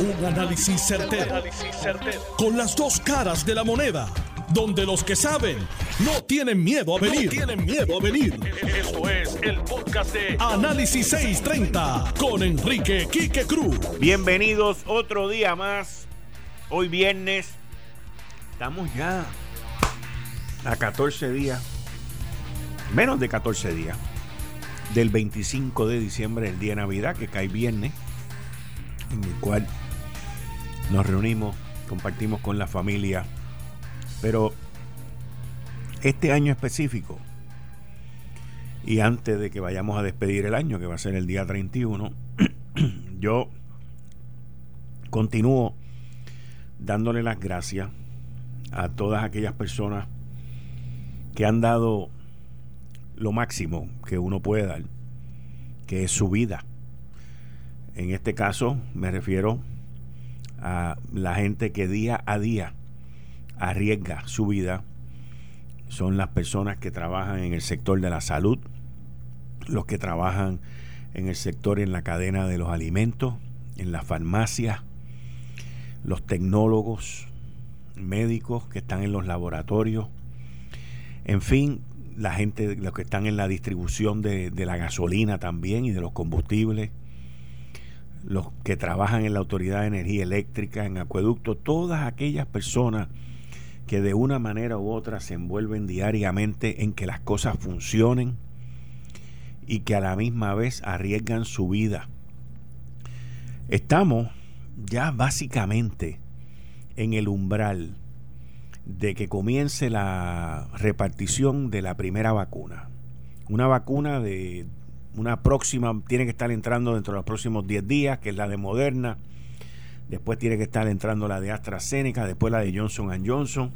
Un análisis certero, Con las dos caras de la moneda. Donde los que saben no tienen miedo a venir. tienen miedo a venir. Esto es el podcast de Análisis 630 con Enrique Quique Cruz. Bienvenidos otro día más. Hoy viernes. Estamos ya a 14 días. Menos de 14 días. Del 25 de diciembre, el día de Navidad, que cae viernes en el cual nos reunimos, compartimos con la familia. Pero este año específico, y antes de que vayamos a despedir el año, que va a ser el día 31, yo continúo dándole las gracias a todas aquellas personas que han dado lo máximo que uno puede dar, que es su vida en este caso me refiero a la gente que día a día arriesga su vida. Son las personas que trabajan en el sector de la salud, los que trabajan en el sector en la cadena de los alimentos, en la farmacia, los tecnólogos, médicos que están en los laboratorios, en fin, la gente, los que están en la distribución de, de la gasolina también y de los combustibles, los que trabajan en la Autoridad de Energía Eléctrica, en acueducto, todas aquellas personas que de una manera u otra se envuelven diariamente en que las cosas funcionen y que a la misma vez arriesgan su vida. Estamos ya básicamente en el umbral de que comience la repartición de la primera vacuna. Una vacuna de una próxima tiene que estar entrando dentro de los próximos 10 días, que es la de Moderna. Después tiene que estar entrando la de AstraZeneca, después la de Johnson Johnson.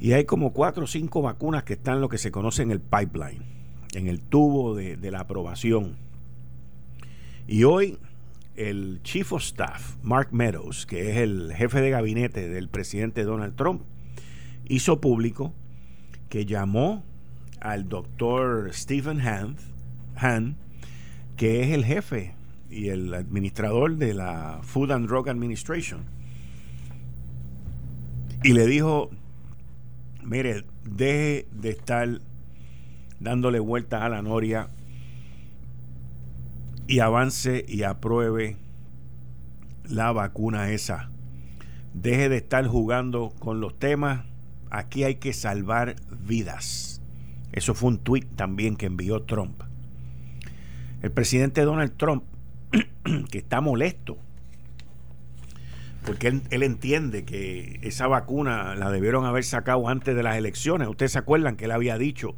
Y hay como cuatro o cinco vacunas que están lo que se conoce en el pipeline, en el tubo de, de la aprobación. Y hoy el Chief of Staff, Mark Meadows, que es el jefe de gabinete del presidente Donald Trump, hizo público que llamó al doctor Stephen Hand, Han, que es el jefe y el administrador de la Food and Drug Administration. Y le dijo, mire, deje de estar dándole vueltas a la noria y avance y apruebe la vacuna esa. Deje de estar jugando con los temas. Aquí hay que salvar vidas. Eso fue un tuit también que envió Trump. El presidente Donald Trump, que está molesto, porque él, entiende que esa vacuna la debieron haber sacado antes de las elecciones. Ustedes se acuerdan que él había dicho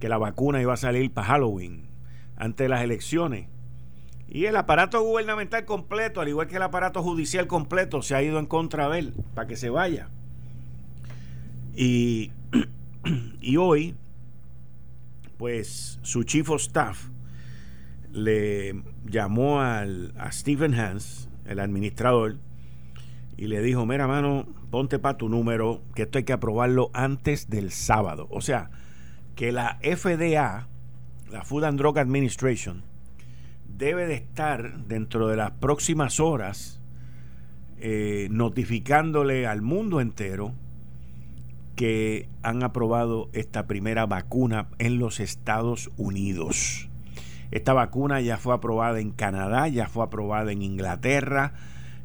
que la vacuna iba a salir para Halloween, antes de las elecciones. Y el aparato gubernamental completo, al igual que el aparato judicial completo, se ha ido en contra de él para que se vaya. Y, y hoy, pues su chief of staff, le llamó al, a Stephen Hans, el administrador, y le dijo, mira mano, ponte para tu número, que esto hay que aprobarlo antes del sábado. O sea, que la FDA, la Food and Drug Administration, debe de estar dentro de las próximas horas eh, notificándole al mundo entero que han aprobado esta primera vacuna en los Estados Unidos. Esta vacuna ya fue aprobada en Canadá, ya fue aprobada en Inglaterra,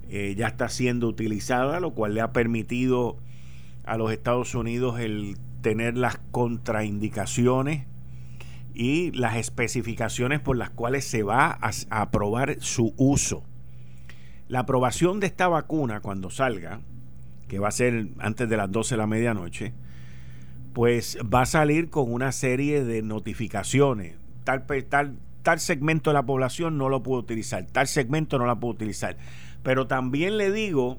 eh, ya está siendo utilizada, lo cual le ha permitido a los Estados Unidos el tener las contraindicaciones y las especificaciones por las cuales se va a, a aprobar su uso. La aprobación de esta vacuna cuando salga, que va a ser antes de las 12 de la medianoche, pues va a salir con una serie de notificaciones. Tal, tal, tal segmento de la población no lo puedo utilizar, tal segmento no la puedo utilizar. Pero también le digo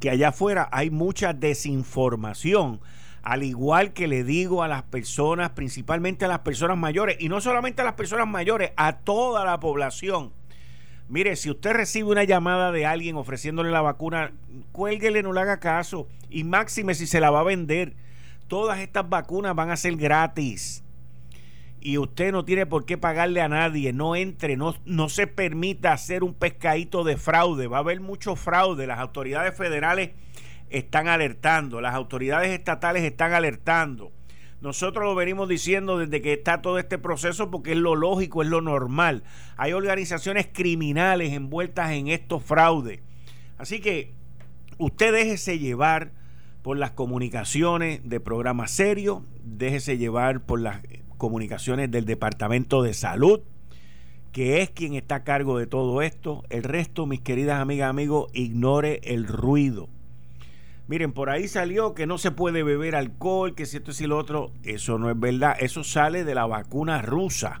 que allá afuera hay mucha desinformación, al igual que le digo a las personas, principalmente a las personas mayores, y no solamente a las personas mayores, a toda la población. Mire, si usted recibe una llamada de alguien ofreciéndole la vacuna, cuélguele, no le haga caso. Y máxime si se la va a vender. Todas estas vacunas van a ser gratis y usted no tiene por qué pagarle a nadie, no entre, no, no se permita hacer un pescadito de fraude, va a haber mucho fraude, las autoridades federales están alertando, las autoridades estatales están alertando. Nosotros lo venimos diciendo desde que está todo este proceso porque es lo lógico, es lo normal. Hay organizaciones criminales envueltas en estos fraudes. Así que usted déjese llevar por las comunicaciones de programas serios, déjese llevar por las comunicaciones del Departamento de Salud, que es quien está a cargo de todo esto. El resto, mis queridas amigas, amigos, ignore el ruido. Miren, por ahí salió que no se puede beber alcohol, que si esto y lo otro. Eso no es verdad. Eso sale de la vacuna rusa.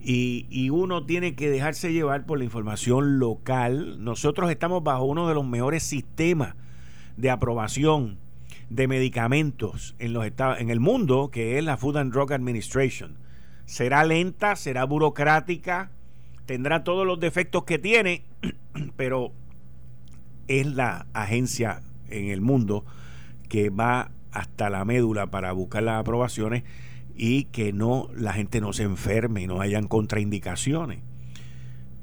Y, y, uno tiene que dejarse llevar por la información local. Nosotros estamos bajo uno de los mejores sistemas de aprobación de medicamentos en, los estados, en el mundo, que es la Food and Drug Administration. Será lenta, será burocrática, tendrá todos los defectos que tiene, pero es la agencia en el mundo que va hasta la médula para buscar las aprobaciones y que no la gente no se enferme y no hayan contraindicaciones.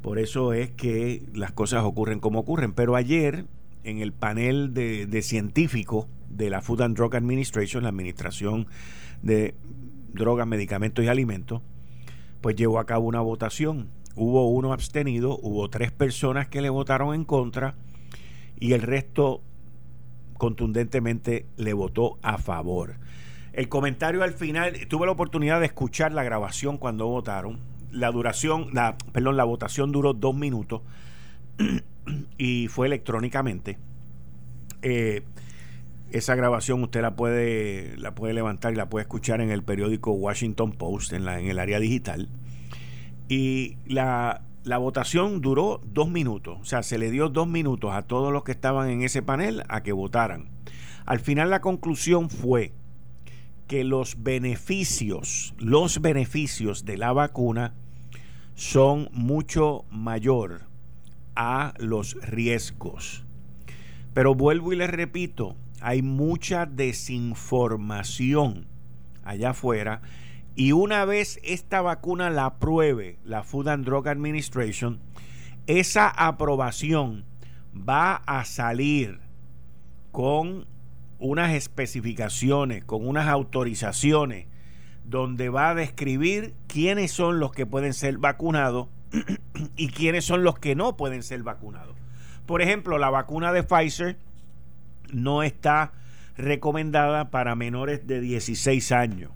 Por eso es que las cosas ocurren como ocurren. Pero ayer, en el panel de, de científicos de la Food and Drug Administration, la Administración de Drogas, Medicamentos y Alimentos, pues llevó a cabo una votación. Hubo uno abstenido, hubo tres personas que le votaron en contra y el resto contundentemente le votó a favor. El comentario al final, tuve la oportunidad de escuchar la grabación cuando votaron. La duración, la, perdón, la votación duró dos minutos y fue electrónicamente. Eh, esa grabación usted la puede, la puede levantar y la puede escuchar en el periódico Washington Post, en, la, en el área digital. Y la, la votación duró dos minutos, o sea, se le dio dos minutos a todos los que estaban en ese panel a que votaran. Al final la conclusión fue que los beneficios, los beneficios de la vacuna son mucho mayor a los riesgos. Pero vuelvo y les repito, hay mucha desinformación allá afuera y una vez esta vacuna la apruebe la Food and Drug Administration, esa aprobación va a salir con unas especificaciones, con unas autorizaciones, donde va a describir quiénes son los que pueden ser vacunados y quiénes son los que no pueden ser vacunados. Por ejemplo, la vacuna de Pfizer no está recomendada para menores de 16 años.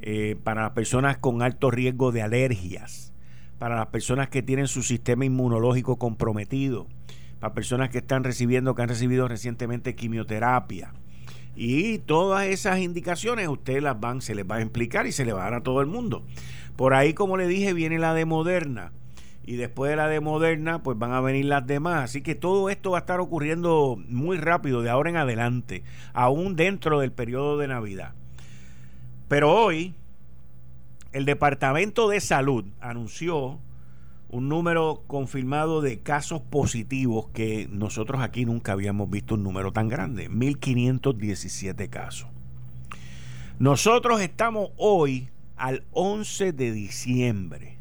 Eh, para las personas con alto riesgo de alergias, para las personas que tienen su sistema inmunológico comprometido, para personas que están recibiendo, que han recibido recientemente quimioterapia. Y todas esas indicaciones ustedes las van, se les va a explicar y se les va a dar a todo el mundo. Por ahí, como le dije, viene la de Moderna. Y después de la de Moderna, pues van a venir las demás. Así que todo esto va a estar ocurriendo muy rápido de ahora en adelante, aún dentro del periodo de Navidad. Pero hoy el Departamento de Salud anunció un número confirmado de casos positivos que nosotros aquí nunca habíamos visto un número tan grande, 1517 casos. Nosotros estamos hoy al 11 de diciembre.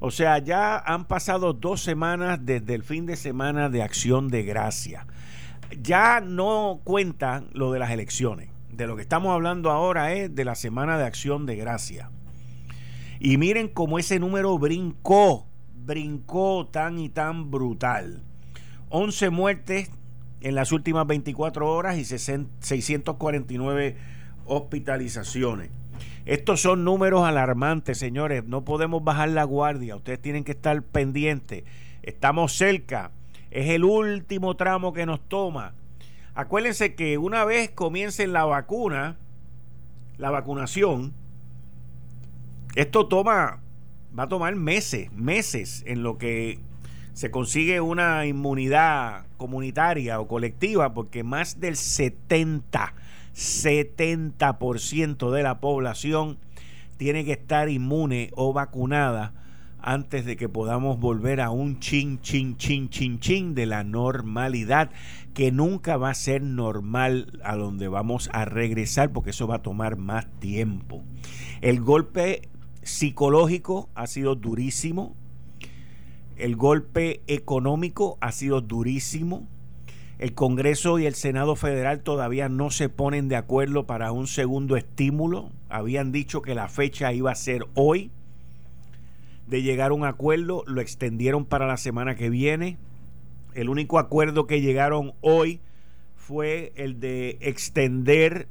O sea, ya han pasado dos semanas desde el fin de semana de acción de gracia. Ya no cuentan lo de las elecciones de lo que estamos hablando ahora es de la Semana de Acción de Gracia. Y miren cómo ese número brincó, brincó tan y tan brutal. 11 muertes en las últimas 24 horas y 649 hospitalizaciones. Estos son números alarmantes, señores. No podemos bajar la guardia. Ustedes tienen que estar pendientes. Estamos cerca. Es el último tramo que nos toma Acuérdense que una vez comience la vacuna, la vacunación, esto toma, va a tomar meses, meses en lo que se consigue una inmunidad comunitaria o colectiva, porque más del 70, 70% de la población tiene que estar inmune o vacunada antes de que podamos volver a un chin, chin, chin, chin, chin de la normalidad, que nunca va a ser normal a donde vamos a regresar, porque eso va a tomar más tiempo. El golpe psicológico ha sido durísimo, el golpe económico ha sido durísimo. El Congreso y el Senado Federal todavía no se ponen de acuerdo para un segundo estímulo. Habían dicho que la fecha iba a ser hoy de llegar a un acuerdo, lo extendieron para la semana que viene. El único acuerdo que llegaron hoy fue el de extender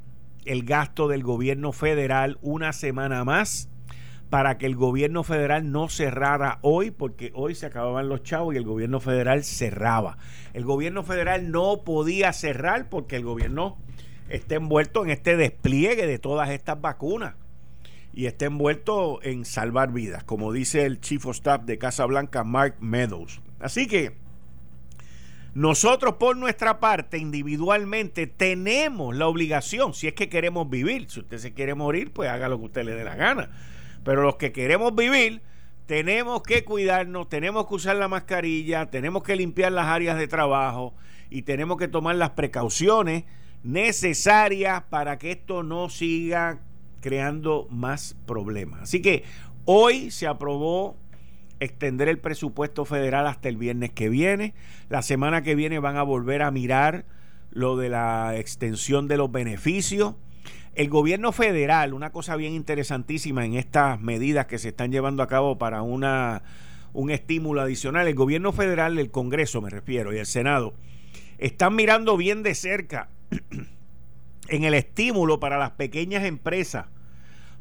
el gasto del gobierno federal una semana más para que el gobierno federal no cerrara hoy, porque hoy se acababan los chavos y el gobierno federal cerraba. El gobierno federal no podía cerrar porque el gobierno está envuelto en este despliegue de todas estas vacunas y está envuelto en salvar vidas, como dice el Chief of Staff de Casa Blanca, Mark Meadows. Así que nosotros por nuestra parte, individualmente, tenemos la obligación, si es que queremos vivir, si usted se quiere morir, pues haga lo que usted le dé la gana. Pero los que queremos vivir, tenemos que cuidarnos, tenemos que usar la mascarilla, tenemos que limpiar las áreas de trabajo y tenemos que tomar las precauciones necesarias para que esto no siga creando más problemas. Así que hoy se aprobó extender el presupuesto federal hasta el viernes que viene. La semana que viene van a volver a mirar lo de la extensión de los beneficios. El gobierno federal, una cosa bien interesantísima en estas medidas que se están llevando a cabo para una, un estímulo adicional, el gobierno federal, el Congreso me refiero, y el Senado, están mirando bien de cerca en el estímulo para las pequeñas empresas,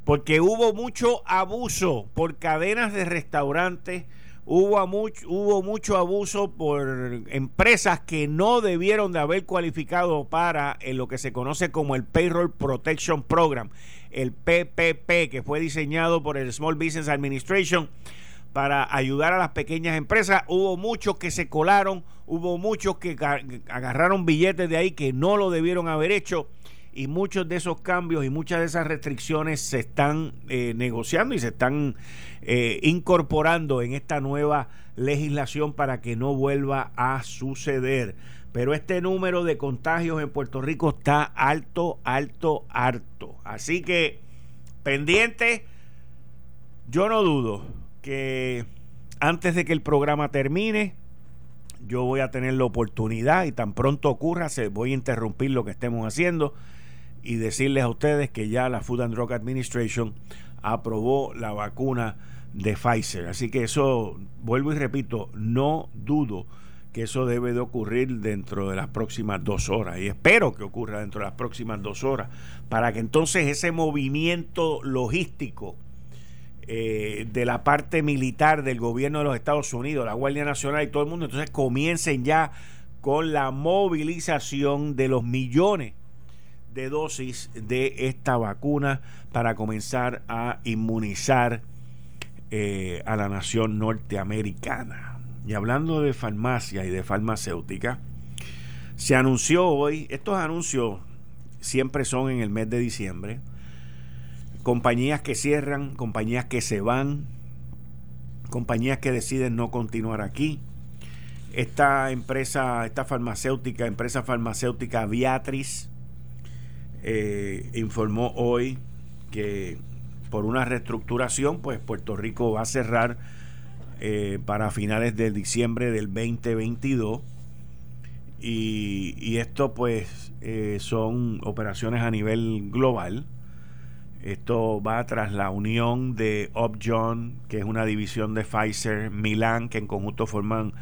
porque hubo mucho abuso por cadenas de restaurantes, hubo mucho, hubo mucho abuso por empresas que no debieron de haber cualificado para en lo que se conoce como el Payroll Protection Program, el PPP, que fue diseñado por el Small Business Administration para ayudar a las pequeñas empresas. Hubo muchos que se colaron, hubo muchos que agarraron billetes de ahí que no lo debieron haber hecho y muchos de esos cambios y muchas de esas restricciones se están eh, negociando y se están eh, incorporando en esta nueva legislación para que no vuelva a suceder. Pero este número de contagios en Puerto Rico está alto, alto, alto. Así que pendiente, yo no dudo que antes de que el programa termine, yo voy a tener la oportunidad y tan pronto ocurra, se voy a interrumpir lo que estemos haciendo y decirles a ustedes que ya la Food and Drug Administration aprobó la vacuna de Pfizer. Así que eso, vuelvo y repito, no dudo que eso debe de ocurrir dentro de las próximas dos horas y espero que ocurra dentro de las próximas dos horas para que entonces ese movimiento logístico eh, de la parte militar del gobierno de los Estados Unidos, la Guardia Nacional y todo el mundo, entonces comiencen ya con la movilización de los millones de dosis de esta vacuna para comenzar a inmunizar eh, a la nación norteamericana. Y hablando de farmacia y de farmacéutica, se anunció hoy, estos anuncios siempre son en el mes de diciembre, compañías que cierran, compañías que se van, compañías que deciden no continuar aquí. Esta empresa, esta farmacéutica, empresa farmacéutica Viatris, eh, informó hoy que por una reestructuración, pues Puerto Rico va a cerrar eh, para finales de diciembre del 2022. Y, esto pues eh, son operaciones a nivel global. Esto va tras la unión de Upjohn, que es una división de Pfizer, Milan, que en conjunto forman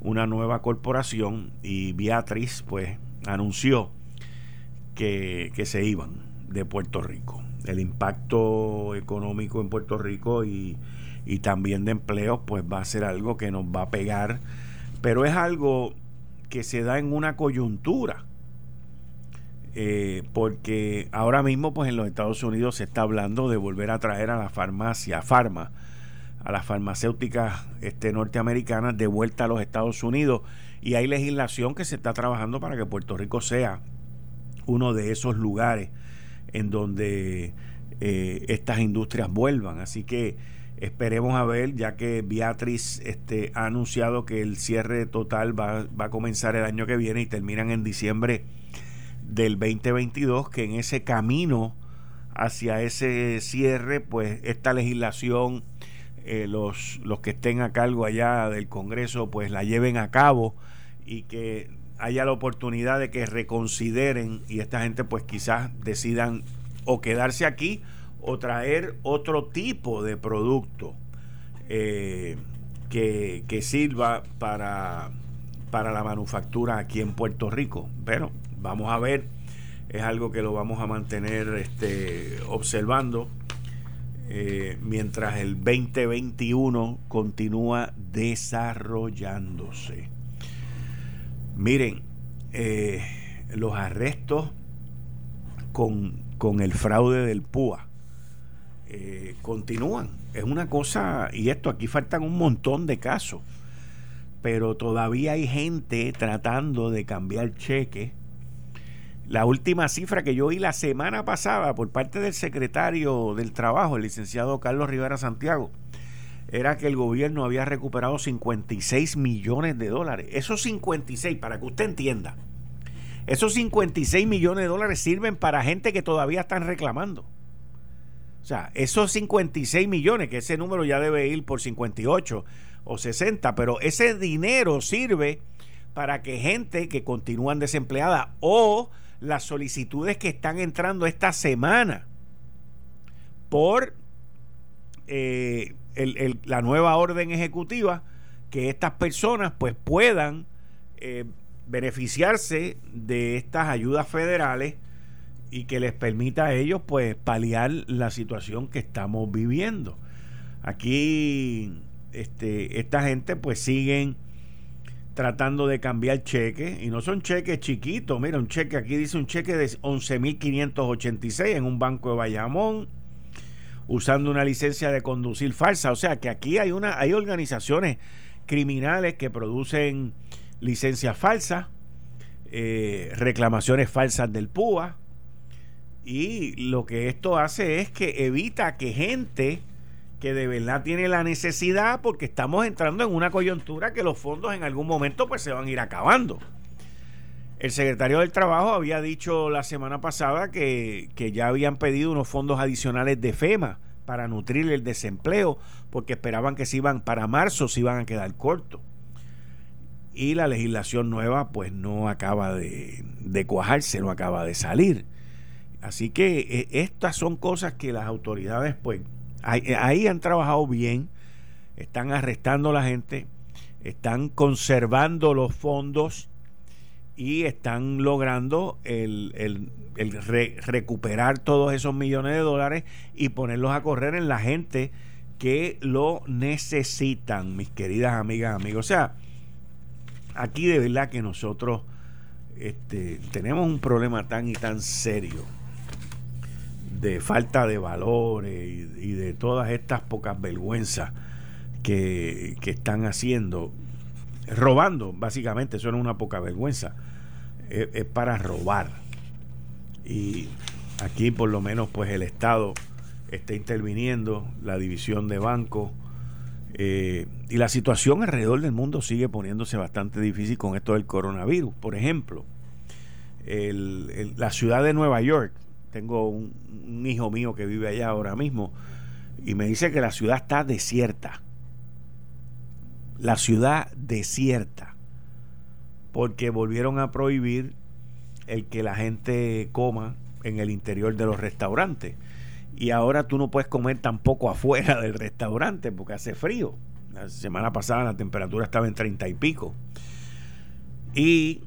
una nueva corporación, y Beatriz pues anunció que, se iban de Puerto Rico. El impacto económico en Puerto Rico y, también de empleo, pues va a ser algo que nos va a pegar, pero es algo que se da en una coyuntura. Eh, porque ahora mismo pues en los Estados Unidos se está hablando de volver a traer a la farmacia, farma, a las farmacéuticas este, norteamericanas de vuelta a los Estados Unidos y hay legislación que se está trabajando para que Puerto Rico sea uno de esos lugares en donde eh, estas industrias vuelvan. Así que Esperemos a ver, ya que Beatriz este, ha anunciado que el cierre total va, va a comenzar el año que viene y terminan en diciembre del 2022, que en ese camino hacia ese cierre, pues esta legislación, eh, los, los que estén a cargo allá del Congreso, pues la lleven a cabo y que haya la oportunidad de que reconsideren y esta gente pues quizás decidan o quedarse aquí o traer otro tipo de producto eh, que, que, sirva para, para la manufactura aquí en Puerto Rico. Pero vamos a ver, es algo que lo vamos a mantener este, observando eh, mientras el 2021 continúa desarrollándose. Miren, eh, los arrestos con, con el fraude del PUA eh, continúan. Es una cosa, y esto aquí faltan un montón de casos, pero todavía hay gente tratando de cambiar cheques. La última cifra que yo oí la semana pasada por parte del secretario del Trabajo, el licenciado Carlos Rivera Santiago, era que el gobierno había recuperado 56 millones de dólares. Esos 56, para que usted entienda, esos 56 millones de dólares sirven para gente que todavía están reclamando. O sea, esos 56 millones, que ese número ya debe ir por 58 o 60, pero ese dinero sirve para que gente que continúan desempleada o las solicitudes que están entrando esta semana por eh, la nueva orden ejecutiva, que estas personas pues puedan eh, beneficiarse de estas ayudas federales y que les permita a ellos pues paliar la situación que estamos viviendo. Aquí este, esta gente pues siguen tratando de cambiar cheques y no son cheques chiquitos. Mira, un cheque aquí dice un cheque de 11.586 en un banco de Bayamón usando una licencia de conducir falsa. O sea que aquí hay una hay organizaciones criminales que producen licencias falsas, eh, reclamaciones falsas del PUA, y lo que esto hace es que evita que gente que de verdad tiene la necesidad, porque estamos entrando en una coyuntura que los fondos en algún momento pues se van a ir acabando. El secretario del Trabajo había dicho la semana pasada que, que ya habían pedido unos fondos adicionales de FEMA para nutrir el desempleo, porque esperaban que se iban para marzo, se iban a quedar cortos. Y la legislación nueva pues no acaba de, de cuajarse, no acaba de salir. Así que eh, estas son cosas que las autoridades, pues, eh, ahí, han trabajado bien, están arrestando a la gente, están conservando los fondos y están logrando el, recuperar todos esos millones de dólares y ponerlos a correr en la gente que lo necesitan, mis queridas amigas, amigos. O sea, aquí de verdad que nosotros este, tenemos un problema tan y tan serio de falta de valores y, de todas estas pocas vergüenzas que, están haciendo, robando, básicamente, eso una poca vergüenza, es, para robar. Y aquí por lo menos pues el Estado está interviniendo, la división de bancos, eh, y la situación alrededor del mundo sigue poniéndose bastante difícil con esto del coronavirus. Por ejemplo, la ciudad de Nueva York tengo un, hijo mío que vive allá ahora mismo y me dice que la ciudad está desierta. La ciudad desierta. Porque volvieron a prohibir el que la gente coma en el interior de los restaurantes. Y ahora tú no puedes comer tampoco afuera del restaurante porque hace frío. La semana pasada la temperatura estaba en treinta y pico. Y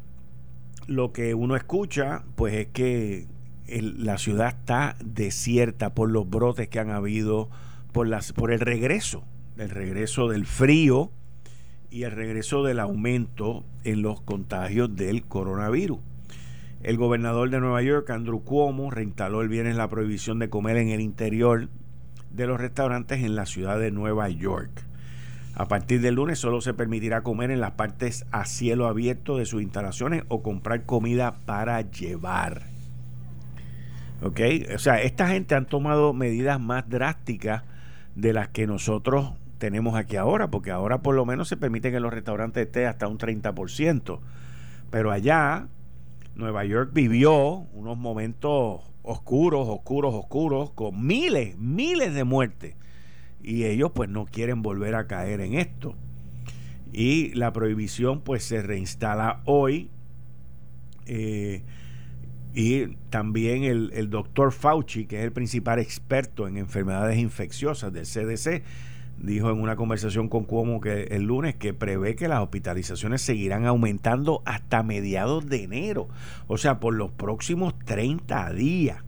lo que uno escucha, pues es que la ciudad está desierta por los brotes que han habido, por, las, por el regreso, el regreso del frío y el regreso del aumento en los contagios del coronavirus. El gobernador de Nueva York, Andrew Cuomo, reinstaló el viernes la prohibición de comer en el interior de los restaurantes en la ciudad de Nueva York. A partir del lunes solo se permitirá comer en las partes a cielo abierto de sus instalaciones o comprar comida para llevar. ¿Ok? O sea, esta gente han tomado medidas más drásticas de las que nosotros tenemos aquí ahora, porque ahora por lo menos se permite que los restaurantes estén hasta un 30%. Pero allá, Nueva York vivió unos momentos oscuros, oscuros, oscuros, con miles, miles de muertes. Y ellos pues no quieren volver a caer en esto. Y la prohibición pues se reinstala hoy. Eh, y también el, el doctor Fauci, que es el principal experto en enfermedades infecciosas del CDC, dijo en una conversación con Cuomo que el lunes que prevé que las hospitalizaciones seguirán aumentando hasta mediados de enero, o sea, por los próximos 30 días.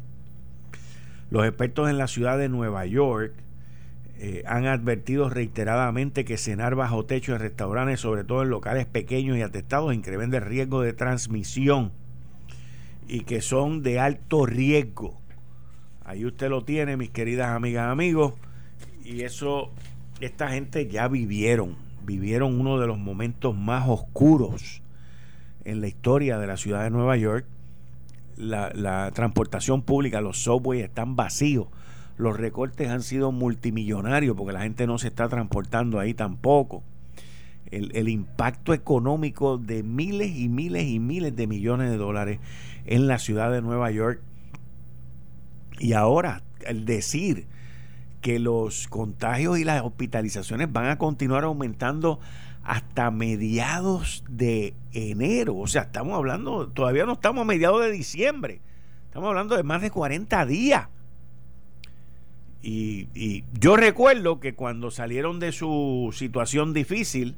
Los expertos en la ciudad de Nueva York eh, han advertido reiteradamente que cenar bajo techo en restaurantes, sobre todo en locales pequeños y atestados, incrementa el riesgo de transmisión y que son de alto riesgo. Ahí usted lo tiene, mis queridas amigas, amigos, y eso esta gente ya vivieron, vivieron uno de los momentos más oscuros en la historia de la ciudad de Nueva York. La, transportación pública, los subways están vacíos. Los recortes han sido multimillonarios porque la gente no se está transportando ahí tampoco. El, el, impacto económico de miles y miles y miles de millones de dólares en la ciudad de Nueva York. Y ahora, el decir que los contagios y las hospitalizaciones van a continuar aumentando hasta mediados de enero. O sea, estamos hablando, todavía no estamos a mediados de diciembre. Estamos hablando de más de 40 días. Y, y, yo recuerdo que cuando salieron de su situación difícil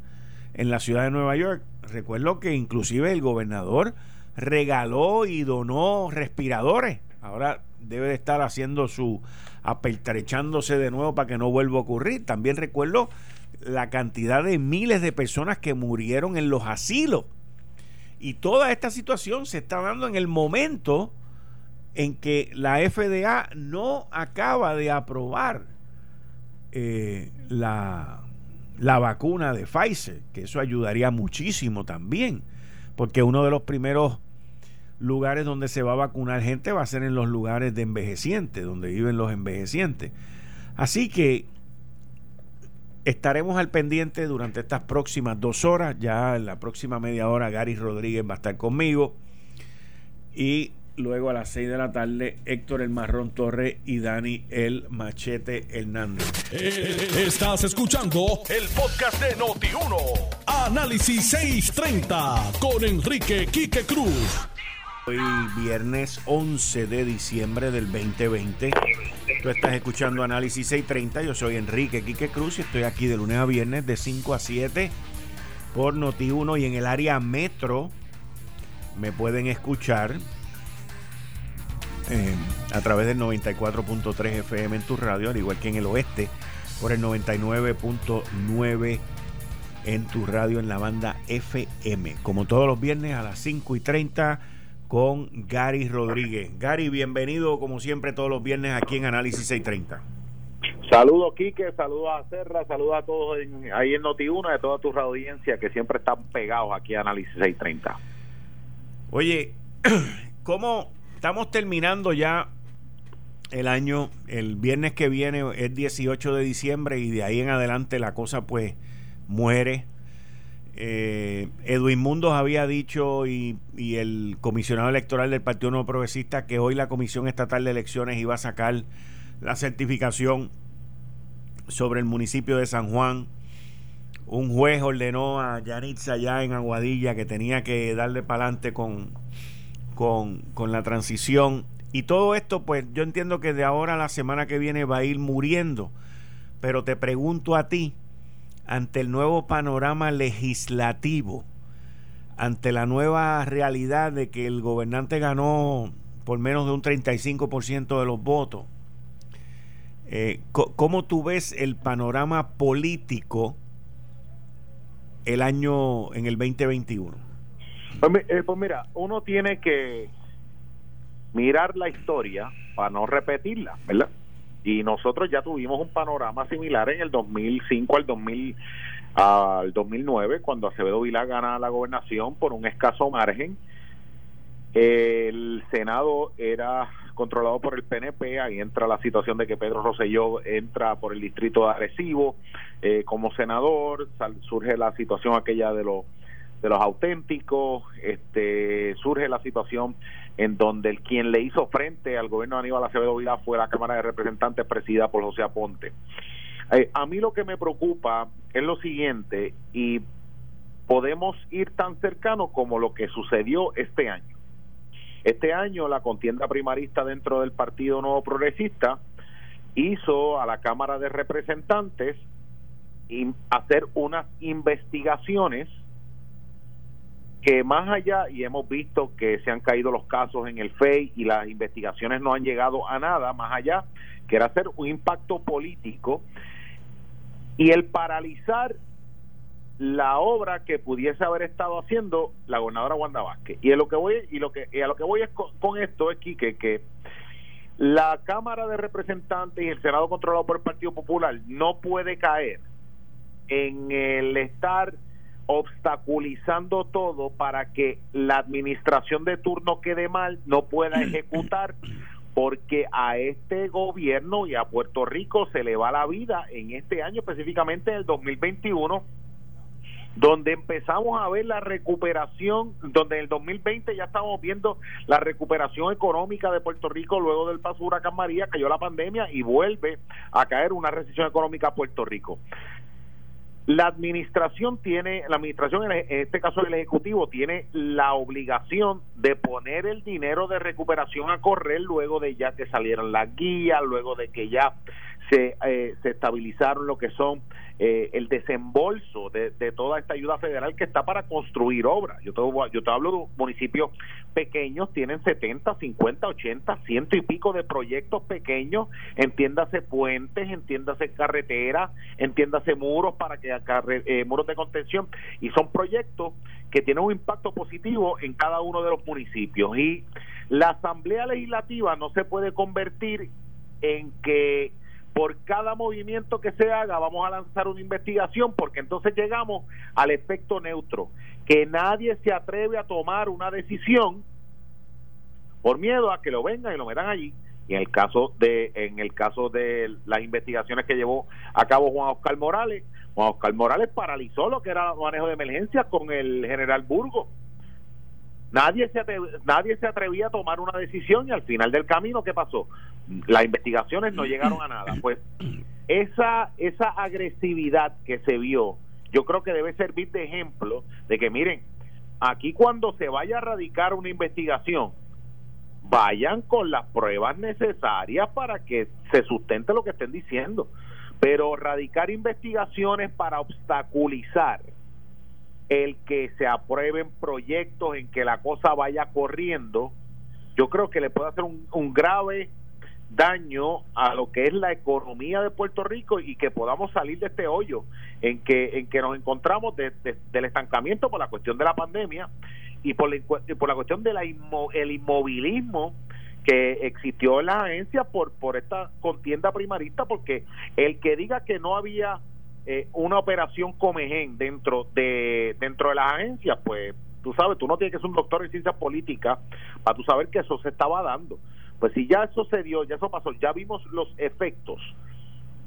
en la ciudad de Nueva York, recuerdo que inclusive el gobernador regaló y donó respiradores. Ahora debe de estar haciendo su apertrechándose de nuevo para que no vuelva a ocurrir. También recuerdo la cantidad de miles de personas que murieron en los asilos. Y toda esta situación se está dando en el momento en que la FDA no acaba de aprobar eh, la, la vacuna de Pfizer, que eso ayudaría muchísimo también, porque uno de los primeros lugares donde se va a vacunar gente va a ser en los lugares de envejecientes, donde viven los envejecientes. Así que estaremos al pendiente durante estas próximas dos horas. Ya en la próxima media hora Gary Rodríguez va a estar conmigo. Y luego a las seis de la tarde Héctor el Marrón Torre y Dani el Machete Hernández. Eh, estás escuchando el podcast de Noti1. Análisis 630 con Enrique Quique Cruz. Hoy viernes 11 de diciembre del 2020. Tú estás escuchando Análisis 630. Yo soy Enrique Quique Cruz y estoy aquí de lunes a viernes de 5 a 7 por Noti1 y en el área metro me pueden escuchar eh, a través del 94.3 FM en tu radio, al igual que en el oeste por el 99.9 en tu radio en la banda FM. Como todos los viernes a las 5 y 30 con Gary Rodríguez. Gary, bienvenido como siempre todos los viernes aquí en Análisis 630. Saludos, Quique, saludos a Serra, saludos a todos ahí en Noti1, de toda tu audiencia que siempre están pegados aquí a Análisis 630. Oye, ¿cómo estamos terminando ya el año? El viernes que viene es 18 de diciembre y de ahí en adelante la cosa pues muere eh, Edwin Mundos había dicho y, el comisionado electoral del Partido Nuevo Progresista que hoy la Comisión Estatal de Elecciones iba a sacar la certificación sobre el municipio de San Juan. Un juez ordenó a Yanitza allá en Aguadilla que tenía que darle para adelante con, con, con la transición. Y todo esto, pues yo entiendo que de ahora a la semana que viene va a ir muriendo. Pero te pregunto a ti, ante el nuevo panorama legislativo, ante la nueva realidad de que el gobernante ganó por menos de un 35% de los votos, eh, ¿cómo tú ves el panorama político el año en el 2021? Pues, eh, pues mira, uno tiene que mirar la historia para no repetirla, ¿verdad? Y nosotros ya tuvimos un panorama similar en el 2005 al 2000 al 2009 cuando Acevedo Vilá gana la gobernación por un escaso margen. El Senado era controlado por el PNP, ahí entra la situación de que Pedro Rosselló entra por el distrito de Arecibo eh, como senador, surge la situación aquella de los de los auténticos, este surge la situación en donde el quien le hizo frente al gobierno de Aníbal Acevedo Vila fue la Cámara de Representantes presidida por José Aponte. Eh, a mí lo que me preocupa es lo siguiente, y podemos ir tan cercano como lo que sucedió este año. Este año la contienda primarista dentro del Partido Nuevo Progresista hizo a la Cámara de Representantes hacer unas investigaciones que más allá, y hemos visto que se han caído los casos en el FEI y las investigaciones no han llegado a nada, más allá, que era hacer un impacto político y el paralizar la obra que pudiese haber estado haciendo la gobernadora Wanda Vázquez. Y lo que voy y lo que a lo que voy es con, esto es que, que la Cámara de Representantes y el Senado controlado por el Partido Popular no puede caer en el estar obstaculizando todo para que la administración de turno quede mal, no pueda ejecutar, porque a este gobierno y a Puerto Rico se le va la vida en este año, específicamente en el 2021 donde empezamos a ver la recuperación, donde en el 2020 ya estamos viendo la recuperación económica de Puerto Rico luego del paso de huracán María, cayó la pandemia y vuelve a caer una recesión económica a Puerto Rico. La administración tiene, la administración, en este caso el Ejecutivo, tiene la obligación de poner el dinero de recuperación a correr luego de ya que salieran las guías, luego de que ya se, eh, se estabilizaron lo que son eh, el desembolso de, toda esta ayuda federal que está para construir obras. Yo te, yo te hablo de municipios pequeños, tienen 70, 50, 80, ciento y pico de proyectos pequeños, entiéndase puentes, entiéndase carreteras, entiéndase muros para que eh, muros de contención y son proyectos que tienen un impacto positivo en cada uno de los municipios y la Asamblea Legislativa no se puede convertir en que por cada movimiento que se haga vamos a lanzar una investigación porque entonces llegamos al efecto neutro, que nadie se atreve a tomar una decisión por miedo a que lo vengan y lo metan allí. Y en el caso de en el caso de las investigaciones que llevó a cabo Juan Oscar Morales, Juan Oscar Morales paralizó lo que era manejo de emergencia con el general Burgo Nadie se, nadie se atrevía a tomar una decisión y al final del camino, ¿qué pasó? Las investigaciones no llegaron a nada. Pues esa, esa agresividad que se vio, yo creo que debe servir de ejemplo de que, miren, aquí cuando se vaya a radicar una investigación, vayan con las pruebas necesarias para que se sustente lo que estén diciendo. Pero radicar investigaciones para obstaculizar el que se aprueben proyectos en que la cosa vaya corriendo, yo creo que le puede hacer un, grave daño a lo que es la economía de Puerto Rico y que podamos salir de este hoyo en que en que nos encontramos del estancamiento por la cuestión de la pandemia y por la, por la cuestión del el inmovilismo que existió en la agencia por por esta contienda primarista porque el que diga que no había eh, una operación Comején dentro de dentro de las agencias, pues tú sabes, tú no tienes que ser un doctor en ciencias políticas para tú saber que eso se estaba dando. Pues si ya eso se dio, ya eso pasó, ya vimos los efectos,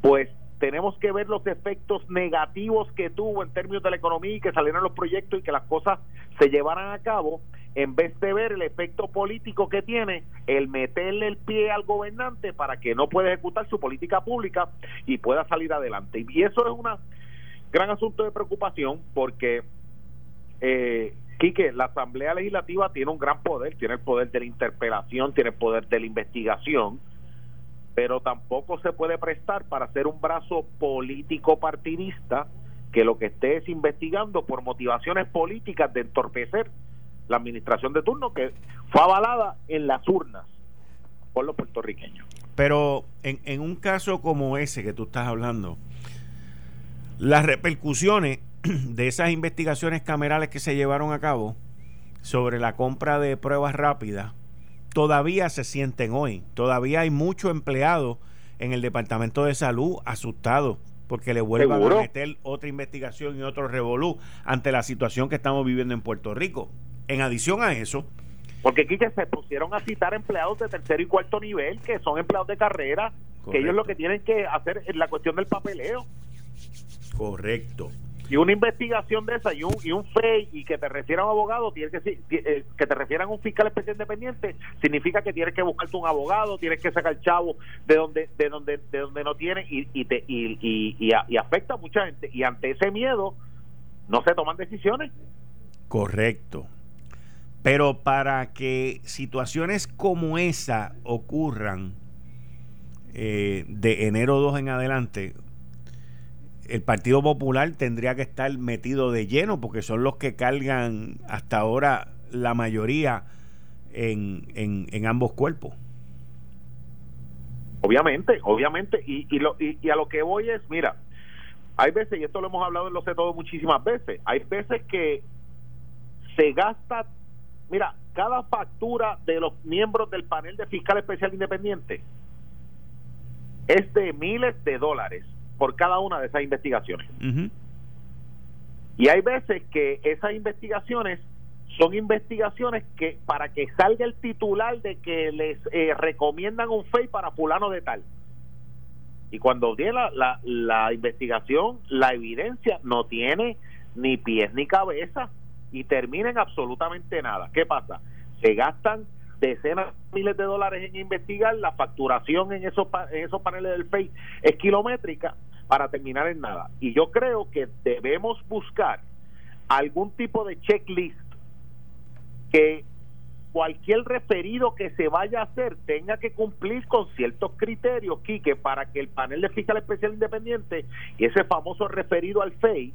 pues tenemos que ver los efectos negativos que tuvo en términos de la economía y que salieran los proyectos y que las cosas se llevaran a cabo en vez de ver el efecto político que tiene el meterle el pie al gobernante para que no pueda ejecutar su política pública y pueda salir adelante. Y eso es un gran asunto de preocupación porque, eh, Quique, la Asamblea Legislativa tiene un gran poder, tiene el poder de la interpelación, tiene el poder de la investigación, pero tampoco se puede prestar para ser un brazo político partidista que lo que esté es investigando por motivaciones políticas de entorpecer la administración de turno que fue avalada en las urnas por los puertorriqueños. Pero en, en un caso como ese que tú estás hablando, las repercusiones de esas investigaciones camerales que se llevaron a cabo sobre la compra de pruebas rápidas todavía se sienten hoy. Todavía hay muchos empleados en el Departamento de Salud asustados porque le vuelvan a meter otra investigación y otro revolú ante la situación que estamos viviendo en Puerto Rico. En adición a eso, Porque aquí se pusieron a citar empleados de tercero y cuarto nivel, que son empleados de carrera, que ellos lo que tienen que hacer es la cuestión del papeleo. Correcto. Y una investigación de esa y un, y un FEI y que te refieran a un abogado, tiene que, eh, que te refieran a un fiscal especial independiente, significa que tienes que buscarte un abogado, tienes que sacar chavo de donde de donde de donde no tiene y, y, te, y, y, y afecta a mucha gente. Y ante ese miedo no se toman decisiones. Correcto. Pero para que situaciones como esa ocurran eh, de enero 2 en adelante, el Partido Popular tendría que estar metido de lleno porque son los que cargan hasta ahora la mayoría en, en, ambos cuerpos. Obviamente, obviamente, y, y, lo, y, a lo que voy es, mira, hay veces, y esto lo hemos hablado en los sé todo muchísimas veces, hay veces que se gasta Mira, cada factura de los miembros del panel de fiscal especial independiente es de miles de dólares por cada una de esas investigaciones. Y hay veces que esas investigaciones son investigaciones que para que salga el titular de que les eh, recomiendan un FEI para fulano de tal. Y cuando viene la, la, la investigación, la evidencia no tiene ni pies ni cabeza y terminen absolutamente nada. ¿Qué pasa? Se gastan decenas de miles de dólares en investigar, la facturación en esos, en esos paneles del FEI es kilométrica para terminar en nada. Y yo creo que debemos buscar algún tipo de checklist que cualquier referido que se vaya a hacer tenga que cumplir con ciertos criterios, Quique, para que el panel de fiscal especial independiente y ese famoso referido al FEI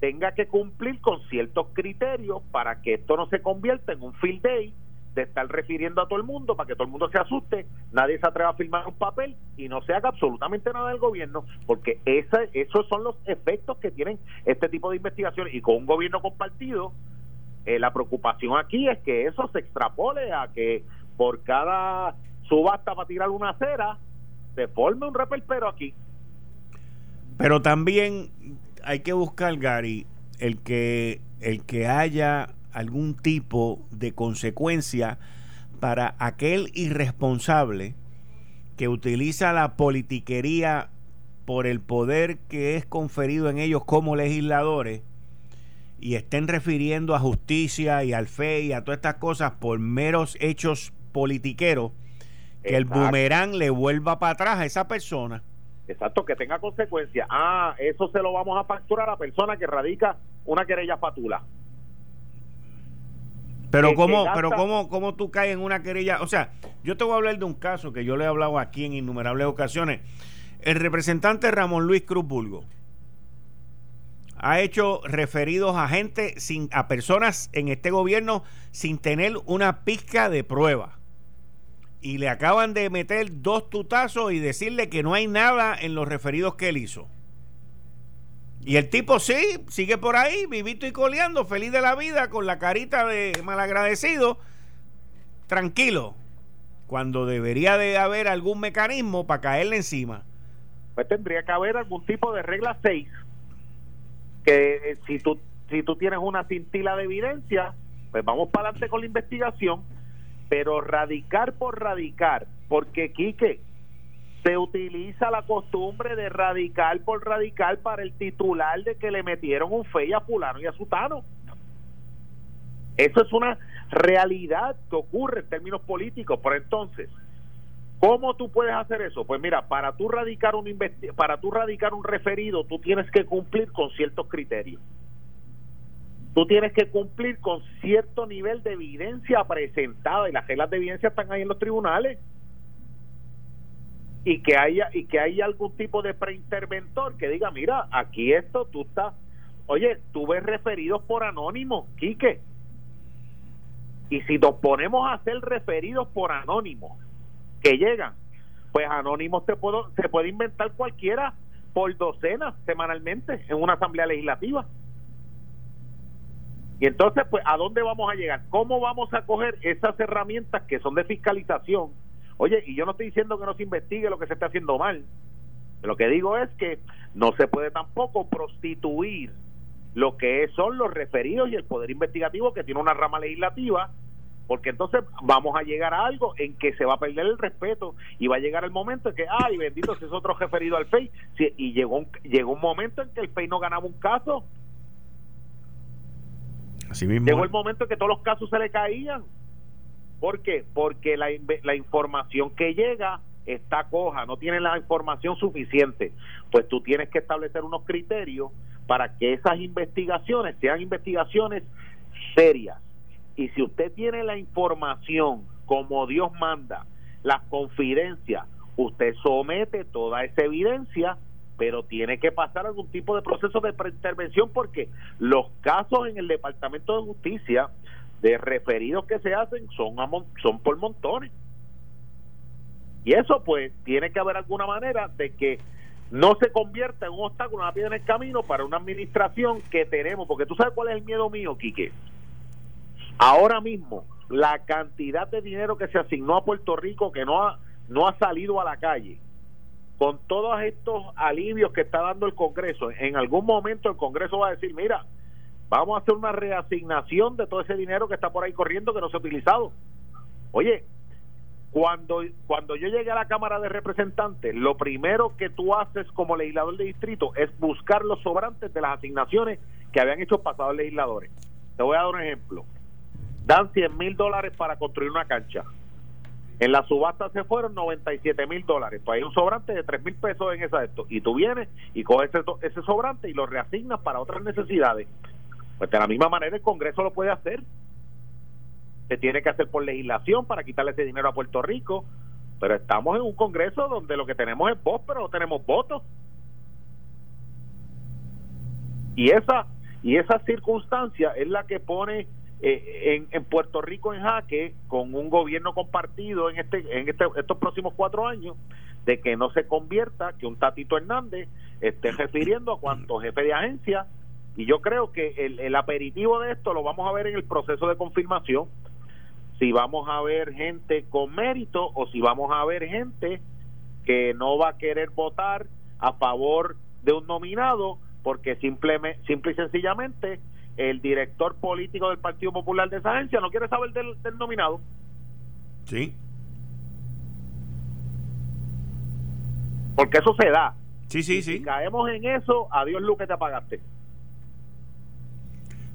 tenga que cumplir con ciertos criterios para que esto no se convierta en un field day de estar refiriendo a todo el mundo para que todo el mundo se asuste, nadie se atreva a firmar un papel y no se haga absolutamente nada del gobierno, porque esa, esos son los efectos que tienen este tipo de investigaciones y con un gobierno compartido, eh, la preocupación aquí es que eso se extrapole a que por cada subasta para tirar una cera se forme un reperpero aquí. Pero también hay que buscar, Gary, el que, el que haya algún tipo de consecuencia para aquel irresponsable que utiliza la politiquería por el poder que es conferido en ellos como legisladores y estén refiriendo a justicia y al fe y a todas estas cosas por meros hechos politiqueros, que el boomerang le vuelva para atrás a esa persona Exacto, que tenga consecuencias. Ah, eso se lo vamos a facturar a la persona que radica una querella patula. Pero cómo, pero cómo, cómo tú caes en una querella, o sea, yo te voy a hablar de un caso que yo le he hablado aquí en innumerables ocasiones. El representante Ramón Luis Cruz Bulgo ha hecho referidos a gente sin, a personas en este gobierno sin tener una pizca de prueba y le acaban de meter dos tutazos y decirle que no hay nada en los referidos que él hizo. Y el tipo sí, sigue por ahí, vivito y coleando, feliz de la vida, con la carita de malagradecido, tranquilo, cuando debería de haber algún mecanismo para caerle encima. Pues tendría que haber algún tipo de regla 6, que eh, si tú, si tú tienes una cintila de evidencia, pues vamos para adelante con la investigación pero radicar por radicar, porque Quique, se utiliza la costumbre de radicar por radical para el titular de que le metieron un fe a fulano y a sutano. Eso es una realidad que ocurre en términos políticos. Por entonces, ¿cómo tú puedes hacer eso? Pues mira, para tú radicar un para tú radicar un referido, tú tienes que cumplir con ciertos criterios tú tienes que cumplir con cierto nivel de evidencia presentada y las reglas de evidencia están ahí en los tribunales y que haya y que haya algún tipo de preinterventor que diga mira aquí esto tú estás oye tú ves referidos por anónimo Quique y si nos ponemos a hacer referidos por anónimo que llegan pues anónimos te puedo se puede inventar cualquiera por docenas semanalmente en una asamblea legislativa y entonces, pues, ¿a dónde vamos a llegar? ¿Cómo vamos a coger esas herramientas que son de fiscalización? Oye, y yo no estoy diciendo que no se investigue lo que se está haciendo mal. Lo que digo es que no se puede tampoco prostituir lo que son los referidos y el poder investigativo que tiene una rama legislativa porque entonces vamos a llegar a algo en que se va a perder el respeto y va a llegar el momento en que, ay, bendito, si es otro referido al FEI, y llegó un, llegó un momento en que el FEI no ganaba un caso. Así mismo. Llegó el momento en que todos los casos se le caían. ¿Por qué? Porque la, la información que llega está coja, no tiene la información suficiente. Pues tú tienes que establecer unos criterios para que esas investigaciones sean investigaciones serias y si usted tiene la información como Dios manda, las confidencias, usted somete toda esa evidencia, pero tiene que pasar algún tipo de proceso de intervención porque los casos en el Departamento de Justicia de referidos que se hacen son, son por montones. Y eso pues tiene que haber alguna manera de que no se convierta en un obstáculo, una piedra en el camino para una administración que tenemos, porque tú sabes cuál es el miedo mío, Quique Ahora mismo, la cantidad de dinero que se asignó a Puerto Rico que no ha, no ha salido a la calle, con todos estos alivios que está dando el Congreso, en algún momento el Congreso va a decir, mira, vamos a hacer una reasignación de todo ese dinero que está por ahí corriendo que no se ha utilizado. Oye, cuando, cuando yo llegué a la Cámara de Representantes, lo primero que tú haces como legislador de distrito es buscar los sobrantes de las asignaciones que habían hecho pasados legisladores. Te voy a dar un ejemplo dan 100 mil dólares para construir una cancha. En la subasta se fueron 97 mil dólares. Pues hay un sobrante de 3 mil pesos en esa esto. Y tú vienes y coges ese, ese sobrante y lo reasignas para otras necesidades. Pues de la misma manera el Congreso lo puede hacer. Se tiene que hacer por legislación para quitarle ese dinero a Puerto Rico. Pero estamos en un Congreso donde lo que tenemos es voz, pero no tenemos votos. Y esa, y esa circunstancia es la que pone eh, en, Puerto Rico en jaque con un gobierno compartido en este en este, estos próximos cuatro años de que no se convierta que un Tatito Hernández esté refiriendo a cuanto jefe de agencia y yo creo que el, el aperitivo de esto lo vamos a ver en el proceso de confirmación si vamos a ver gente con mérito o si vamos a ver gente que no va a querer votar a favor de un nominado porque simplemente simple y sencillamente el director político del Partido Popular de esa agencia no quiere saber del, nominado. Sí. Porque eso se da. Sí, sí, sí. Si caemos en eso, adiós Luque, te apagaste.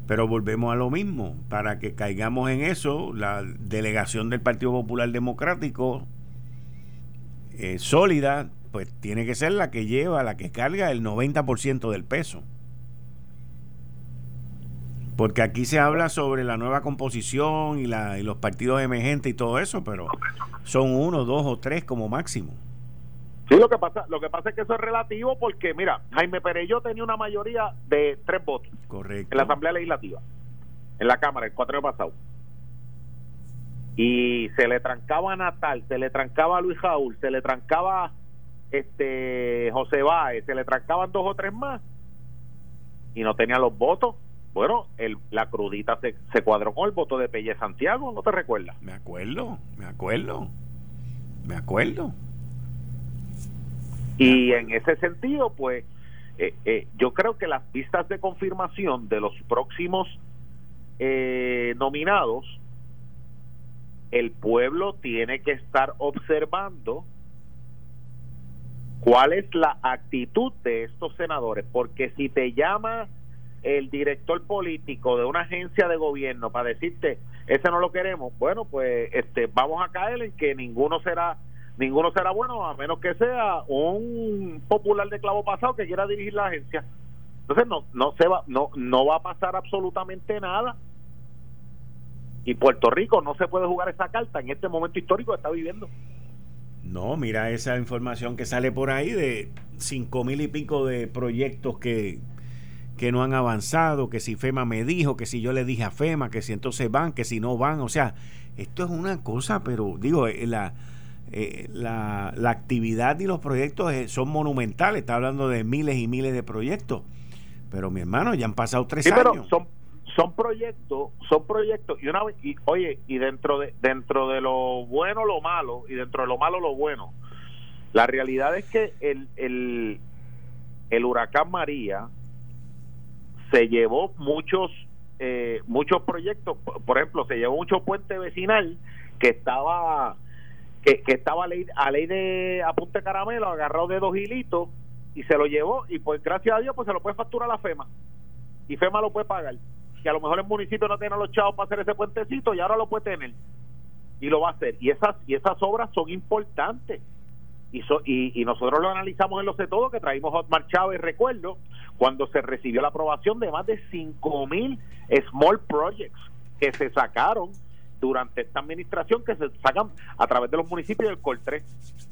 Pero volvemos a lo mismo. Para que caigamos en eso, la delegación del Partido Popular Democrático eh, sólida, pues tiene que ser la que lleva, la que carga el 90% del peso. Porque aquí se habla sobre la nueva composición y, la, y los partidos emergentes y todo eso, pero son uno, dos o tres como máximo. Sí, lo que pasa, lo que pasa es que eso es relativo porque, mira, Jaime Perello tenía una mayoría de tres votos Correcto. en la Asamblea Legislativa, en la Cámara, el cuatro años pasado. Y se le trancaba a Natal, se le trancaba a Luis Jaúl, se le trancaba este José Báez, se le trancaban dos o tres más y no tenía los votos bueno, el, la crudita se, se cuadró con el voto de Pelle Santiago, ¿no te recuerdas? Me acuerdo, me acuerdo, me acuerdo. Y en ese sentido, pues, eh, eh, yo creo que las pistas de confirmación de los próximos eh, nominados, el pueblo tiene que estar observando cuál es la actitud de estos senadores, porque si te llama el director político de una agencia de gobierno para decirte ese no lo queremos bueno pues este vamos a caer en que ninguno será ninguno será bueno a menos que sea un popular de clavo pasado que quiera dirigir la agencia. Entonces no no se va no no va a pasar absolutamente nada. Y Puerto Rico no se puede jugar esa carta en este momento histórico que está viviendo. No, mira esa información que sale por ahí de cinco mil y pico de proyectos que, que no han avanzado, que si FEMA me dijo, que si yo le dije a FEMA, que si entonces van, que si no van. O sea, esto es una cosa, pero digo, eh, la, eh, la, la, actividad y los proyectos eh, son monumentales. Está hablando de miles y miles de proyectos. Pero mi hermano, ya han pasado tres años. son, son proyectos, son proyectos. Y una y, oye, y dentro de, dentro de lo bueno, lo malo, y dentro de lo malo, lo bueno. La realidad es que el, el, el huracán María se llevó muchos eh, muchos proyectos, por ejemplo, se llevó mucho puente vecinal que estaba que, estaba a ley, a ley de apunte caramelo agarrado de dos hilitos y se lo llevó y pues gracias a Dios pues se lo puede facturar la FEMA. Y FEMA lo puede pagar. Que a lo mejor el municipio no tiene los chavos para hacer ese puentecito y ahora lo puede tener. Y lo va a hacer. Y esas y esas obras son importantes. Y, y, nosotros lo analizamos en los de todo que traímos Otmar Chávez recuerdo cuando se recibió la aprobación de más de 5 mil small projects que se sacaron durante esta administración que se sacan a través de los municipios del Coltré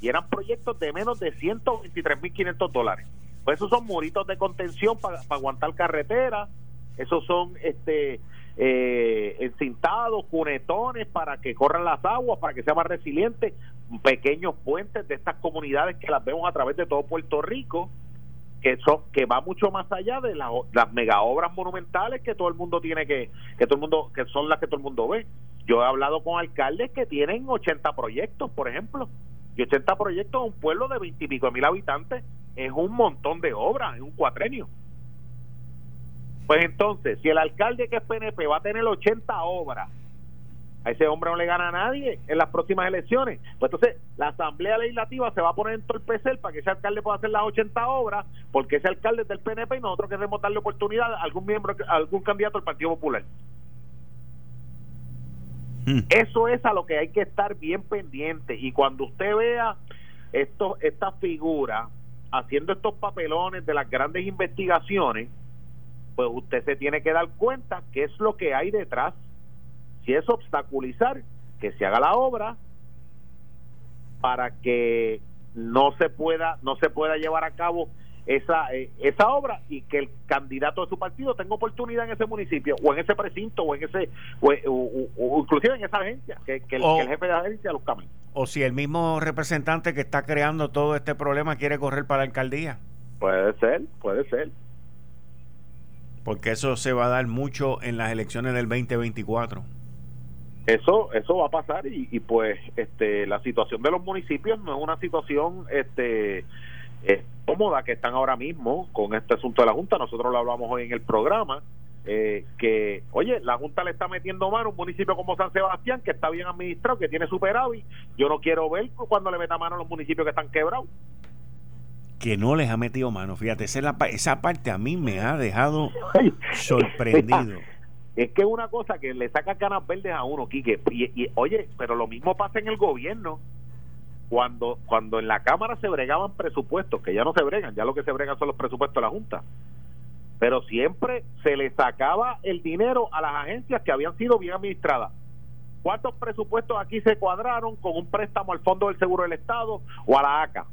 y eran proyectos de menos de 123.500 dólares. Pues esos son muritos de contención para aguantar carretera, esos son este eh, encintados, cunetones para que corran las aguas, para que sea más resiliente, pequeños puentes de estas comunidades que las vemos a través de todo Puerto Rico, que son que va mucho más allá de las mega obras monumentales que todo el mundo tiene que que todo el mundo que son las que todo el mundo ve. Yo he hablado con alcaldes que tienen 80 proyectos, por ejemplo, y 80 proyectos en un pueblo de 20 y pico mil habitantes es un montón de obras, es un cuatrenio. Pues entonces, si el alcalde que es PNP va a tener 80 obras, a ese hombre no le gana a nadie en las próximas elecciones. Pues entonces, la Asamblea Legislativa se va a poner en torpecer para que ese alcalde pueda hacer las 80 obras, porque ese alcalde es del PNP y nosotros queremos darle oportunidad a algún miembro, a algún candidato del Partido Popular. Hmm. Eso es a lo que hay que estar bien pendiente. Y cuando usted vea esto, esta figura haciendo estos papelones de las grandes investigaciones, pues usted se tiene que dar cuenta qué es lo que hay detrás. Si es obstaculizar que se haga la obra para que no se pueda no se pueda llevar a cabo esa, eh, esa obra y que el candidato de su partido tenga oportunidad en ese municipio o en ese precinto o en ese o, inclusive en esa agencia que, el, jefe de la agencia los cambie. O si el mismo representante que está creando todo este problema quiere correr para la alcaldía. Puede ser puede ser. Porque eso se va a dar mucho en las elecciones del 2024 eso eso va a pasar y, y pues este la situación de los municipios no es una situación este es cómoda que están ahora mismo con este asunto de la Junta. Nosotros lo hablamos hoy en el programa. Eh, que, oye, la Junta le está metiendo mano a un municipio como San Sebastián, que está bien administrado, que tiene superávit. Yo no quiero ver cuando le meta mano a los municipios que están quebrados. Que no les ha metido mano, fíjate, esa, esa parte a mí me ha dejado sorprendido. Es que es una cosa que le saca canas verdes a uno, Quique. y, oye, pero lo mismo pasa en el gobierno cuando cuando en la Cámara se bregaban presupuestos, que ya no se bregan, ya lo que se bregan son los presupuestos de la Junta, pero siempre se le sacaba el dinero a las agencias que habían sido bien administradas. ¿Cuántos presupuestos aquí se cuadraron con un préstamo al Fondo del Seguro del Estado o a la ACA?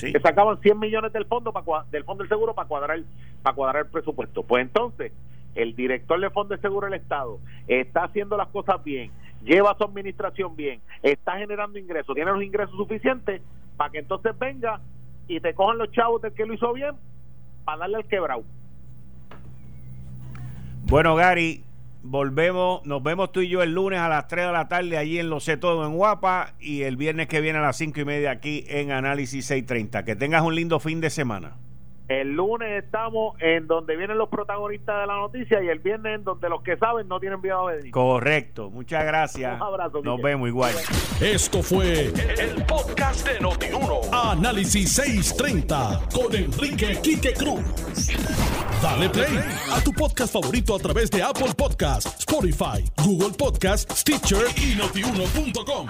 Sí. Que sacaban 100 millones del fondo para, del Fondo del Seguro para cuadrar, para cuadrar el presupuesto. Pues entonces, el director del Fondo del Seguro del Estado está haciendo las cosas bien, lleva su administración bien, está generando ingresos, tiene los ingresos suficientes para que entonces venga y te cojan los chavos del que lo hizo bien para darle al quebrado. Bueno, Gary, volvemos, nos vemos tú y yo el lunes a las 3 de la tarde allí en Lo Sé Todo en Guapa y el viernes que viene a las 5 y media aquí en Análisis 630. Que tengas un lindo fin de semana. El lunes estamos en donde vienen los protagonistas de la noticia y el viernes en donde los que saben no tienen miedo a venir. Correcto, muchas gracias. Un abrazo. Nos vemos igual. Esto fue el, podcast de Notiuno. Análisis 630 con Enrique Quique Cruz. Dale play a tu podcast favorito a través de Apple Podcasts, Spotify, Google Podcasts, Stitcher y notiuno.com.